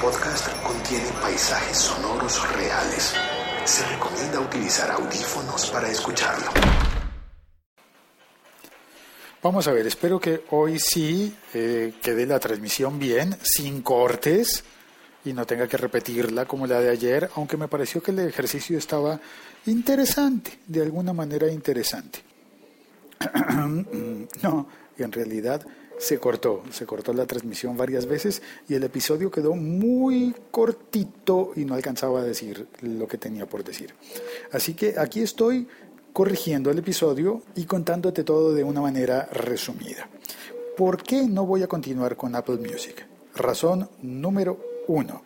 podcast contiene paisajes sonoros reales. Se recomienda utilizar audífonos para escucharlo. Vamos a ver, espero que hoy sí eh, quede la transmisión bien, sin cortes y no tenga que repetirla como la de ayer, aunque me pareció que el ejercicio estaba interesante, de alguna manera interesante. no, en realidad se cortó, se cortó la transmisión varias veces y el episodio quedó muy cortito y no alcanzaba a decir lo que tenía por decir. Así que aquí estoy corrigiendo el episodio y contándote todo de una manera resumida. ¿Por qué no voy a continuar con Apple Music? Razón número uno.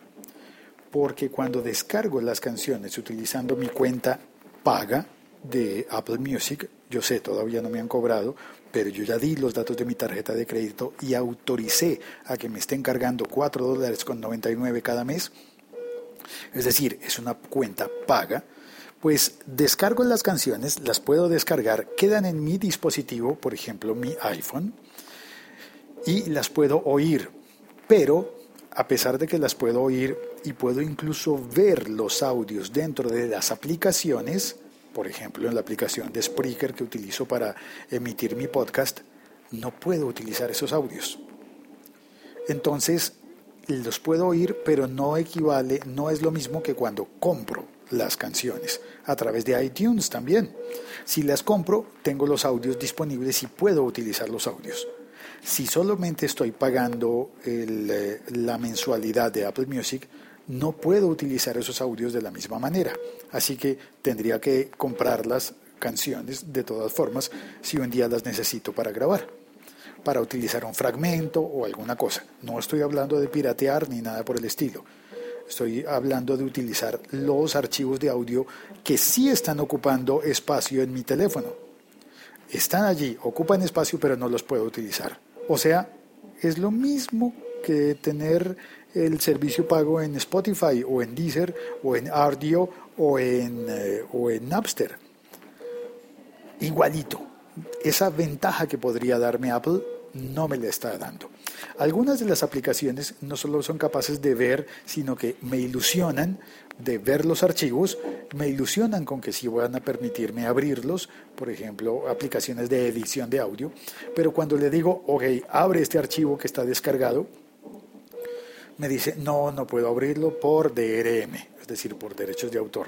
Porque cuando descargo las canciones utilizando mi cuenta paga de Apple Music, yo sé, todavía no me han cobrado, pero yo ya di los datos de mi tarjeta de crédito y autoricé a que me estén cargando 4 dólares con 99 cada mes. Es decir, es una cuenta paga pues descargo las canciones, las puedo descargar, quedan en mi dispositivo, por ejemplo mi iPhone, y las puedo oír. Pero a pesar de que las puedo oír y puedo incluso ver los audios dentro de las aplicaciones, por ejemplo en la aplicación de Spreaker que utilizo para emitir mi podcast, no puedo utilizar esos audios. Entonces, los puedo oír, pero no equivale, no es lo mismo que cuando compro las canciones a través de iTunes también. Si las compro, tengo los audios disponibles y puedo utilizar los audios. Si solamente estoy pagando eh, la mensualidad de Apple Music, no puedo utilizar esos audios de la misma manera. Así que tendría que comprar las canciones de todas formas si un día las necesito para grabar, para utilizar un fragmento o alguna cosa. No estoy hablando de piratear ni nada por el estilo. Estoy hablando de utilizar los archivos de audio que sí están ocupando espacio en mi teléfono. Están allí, ocupan espacio, pero no los puedo utilizar. O sea, es lo mismo que tener el servicio pago en Spotify o en Deezer o en Ardio o en, eh, o en Napster. Igualito. Esa ventaja que podría darme Apple no me la está dando. Algunas de las aplicaciones no solo son capaces de ver, sino que me ilusionan de ver los archivos, me ilusionan con que sí van a permitirme abrirlos, por ejemplo, aplicaciones de edición de audio, pero cuando le digo, ok, abre este archivo que está descargado, me dice, no, no puedo abrirlo por DRM, es decir, por derechos de autor,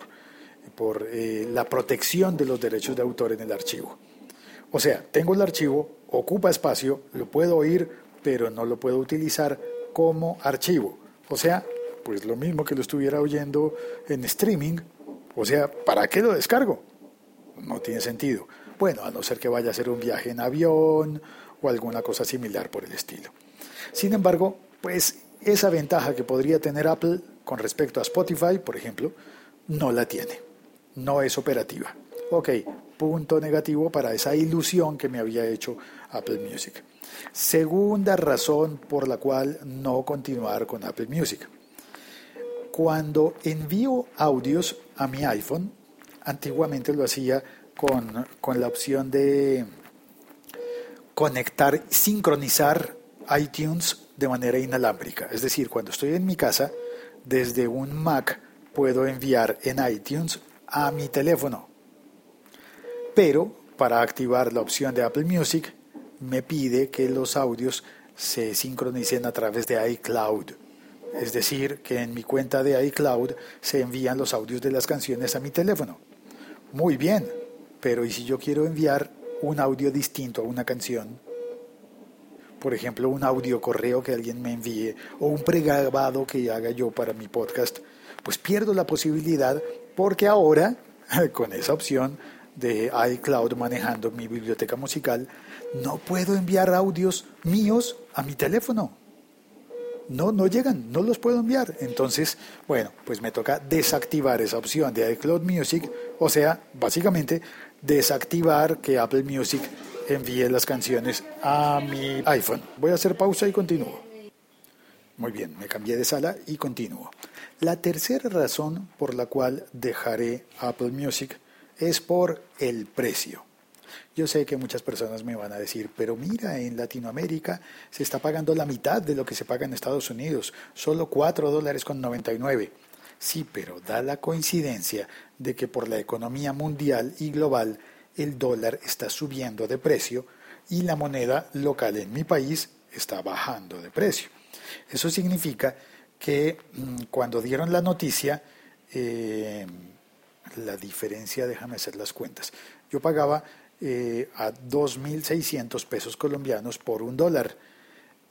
por eh, la protección de los derechos de autor en el archivo. O sea, tengo el archivo, ocupa espacio, lo puedo oír, pero no lo puedo utilizar como archivo. O sea, pues lo mismo que lo estuviera oyendo en streaming. O sea, ¿para qué lo descargo? No tiene sentido. Bueno, a no ser que vaya a hacer un viaje en avión o alguna cosa similar por el estilo. Sin embargo, pues esa ventaja que podría tener Apple con respecto a Spotify, por ejemplo, no la tiene. No es operativa. Ok, punto negativo para esa ilusión que me había hecho Apple Music. Segunda razón por la cual no continuar con Apple Music. Cuando envío audios a mi iPhone, antiguamente lo hacía con, con la opción de conectar, sincronizar iTunes de manera inalámbrica. Es decir, cuando estoy en mi casa, desde un Mac puedo enviar en iTunes a mi teléfono. Pero para activar la opción de Apple Music me pide que los audios se sincronicen a través de iCloud. Es decir, que en mi cuenta de iCloud se envían los audios de las canciones a mi teléfono. Muy bien, pero ¿y si yo quiero enviar un audio distinto a una canción? Por ejemplo, un audio correo que alguien me envíe o un pregrabado que haga yo para mi podcast, pues pierdo la posibilidad porque ahora, con esa opción de iCloud manejando mi biblioteca musical, no puedo enviar audios míos a mi teléfono. No, no llegan, no los puedo enviar. Entonces, bueno, pues me toca desactivar esa opción de iCloud Music, o sea, básicamente desactivar que Apple Music envíe las canciones a mi iPhone. Voy a hacer pausa y continúo. Muy bien, me cambié de sala y continúo. La tercera razón por la cual dejaré Apple Music es por el precio. Yo sé que muchas personas me van a decir, pero mira, en Latinoamérica se está pagando la mitad de lo que se paga en Estados Unidos, solo 4 dólares con 99. Sí, pero da la coincidencia de que por la economía mundial y global el dólar está subiendo de precio y la moneda local en mi país está bajando de precio. Eso significa que mm, cuando dieron la noticia, eh, la diferencia, déjame hacer las cuentas, yo pagaba eh, a 2.600 pesos colombianos por un dólar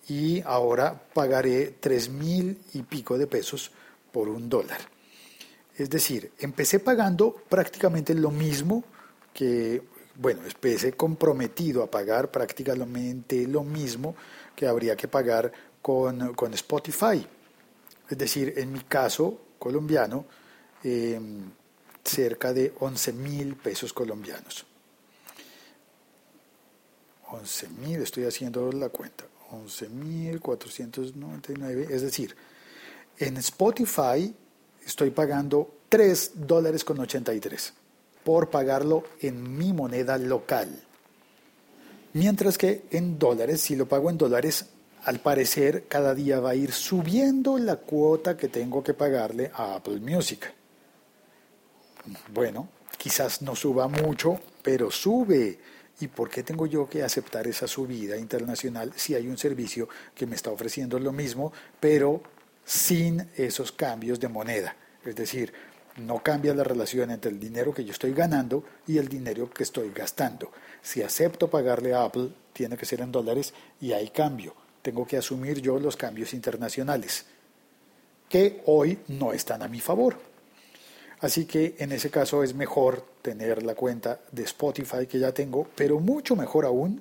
y ahora pagaré 3.000 y pico de pesos por un dólar. Es decir, empecé pagando prácticamente lo mismo que, bueno, empecé comprometido a pagar prácticamente lo mismo que habría que pagar con, con Spotify. Es decir, en mi caso colombiano, em, cerca de 11 mil pesos colombianos. 11 mil, estoy haciendo la cuenta, 11 mil 499, es decir, en Spotify estoy pagando 3 dólares con 83 por pagarlo en mi moneda local. Mientras que en dólares, si lo pago en dólares, al parecer cada día va a ir subiendo la cuota que tengo que pagarle a Apple Music. Bueno, quizás no suba mucho, pero sube. ¿Y por qué tengo yo que aceptar esa subida internacional si hay un servicio que me está ofreciendo lo mismo, pero sin esos cambios de moneda? Es decir, no cambia la relación entre el dinero que yo estoy ganando y el dinero que estoy gastando. Si acepto pagarle a Apple, tiene que ser en dólares y hay cambio. Tengo que asumir yo los cambios internacionales, que hoy no están a mi favor. Así que en ese caso es mejor tener la cuenta de Spotify que ya tengo, pero mucho mejor aún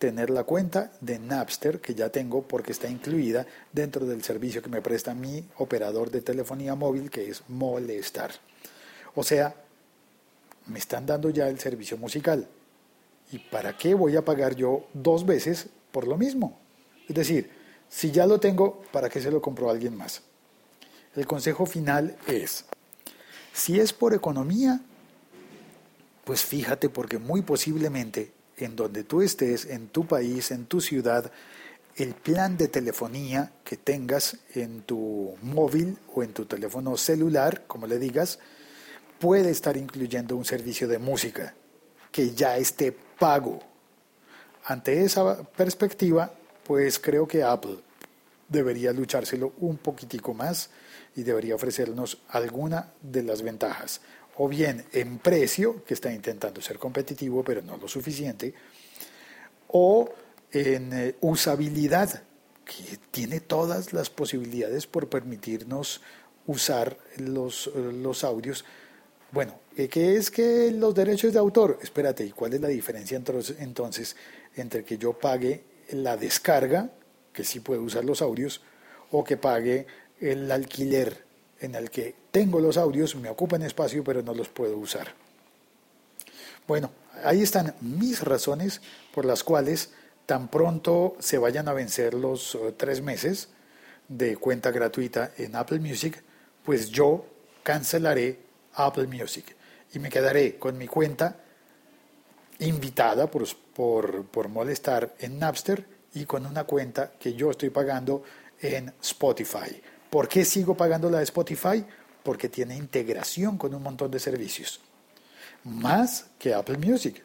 tener la cuenta de Napster que ya tengo porque está incluida dentro del servicio que me presta mi operador de telefonía móvil que es Molestar. O sea, me están dando ya el servicio musical. ¿Y para qué voy a pagar yo dos veces por lo mismo? Es decir, si ya lo tengo, ¿para qué se lo compro a alguien más? El consejo final es, si es por economía, pues fíjate porque muy posiblemente en donde tú estés, en tu país, en tu ciudad, el plan de telefonía que tengas en tu móvil o en tu teléfono celular, como le digas, puede estar incluyendo un servicio de música que ya esté pago. Ante esa perspectiva, pues creo que Apple debería luchárselo un poquitico más y debería ofrecernos alguna de las ventajas o bien en precio, que está intentando ser competitivo pero no lo suficiente, o en eh, usabilidad, que tiene todas las posibilidades por permitirnos usar los, eh, los audios. Bueno, eh, ¿qué es que los derechos de autor? Espérate, ¿y cuál es la diferencia entonces, entonces entre que yo pague la descarga, que sí puedo usar los audios, o que pague el alquiler en el que tengo los audios, me ocupan espacio, pero no los puedo usar. Bueno, ahí están mis razones por las cuales tan pronto se vayan a vencer los eh, tres meses de cuenta gratuita en Apple Music, pues yo cancelaré Apple Music y me quedaré con mi cuenta invitada por, por, por molestar en Napster y con una cuenta que yo estoy pagando en Spotify. ¿Por qué sigo pagando la de Spotify? Porque tiene integración con un montón de servicios. Más que Apple Music.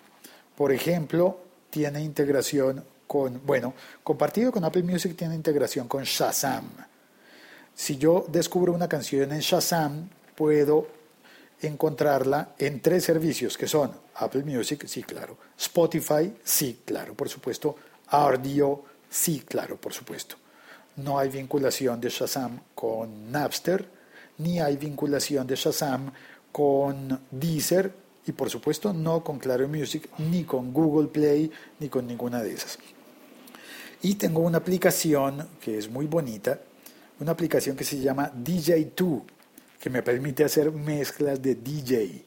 Por ejemplo, tiene integración con, bueno, compartido con Apple Music tiene integración con Shazam. Si yo descubro una canción en Shazam, puedo encontrarla en tres servicios que son Apple Music, sí, claro, Spotify, sí, claro, por supuesto, Audio, sí, claro, por supuesto. No hay vinculación de Shazam con Napster, ni hay vinculación de Shazam con Deezer y por supuesto no con Claro Music, ni con Google Play, ni con ninguna de esas. Y tengo una aplicación que es muy bonita, una aplicación que se llama DJ2, que me permite hacer mezclas de DJ.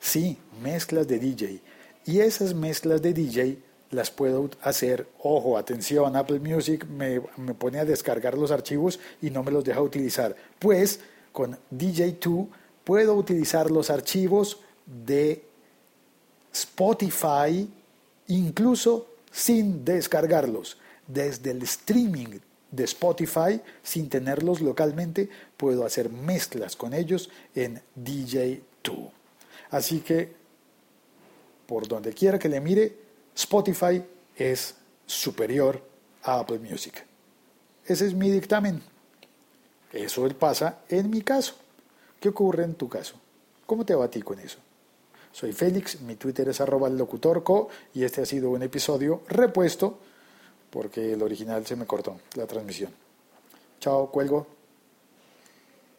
Sí, mezclas de DJ. Y esas mezclas de DJ las puedo hacer, ojo, atención, Apple Music me, pone a descargar los archivos y no me los deja utilizar. Pues con DJ2 puedo utilizar los archivos de Spotify, incluso sin descargarlos. Desde el streaming de Spotify, sin tenerlos localmente, puedo hacer mezclas con ellos en DJ2. Así que, por donde quiera que le mire, Spotify es superior a Apple Music. Ese es mi dictamen. Eso pasa en mi caso. ¿Qué ocurre en tu caso? ¿Cómo te ti con eso? Soy Félix, mi Twitter es arroba locutorco y este ha sido un episodio repuesto porque el original se me cortó, la transmisión. Chao, cuelgo.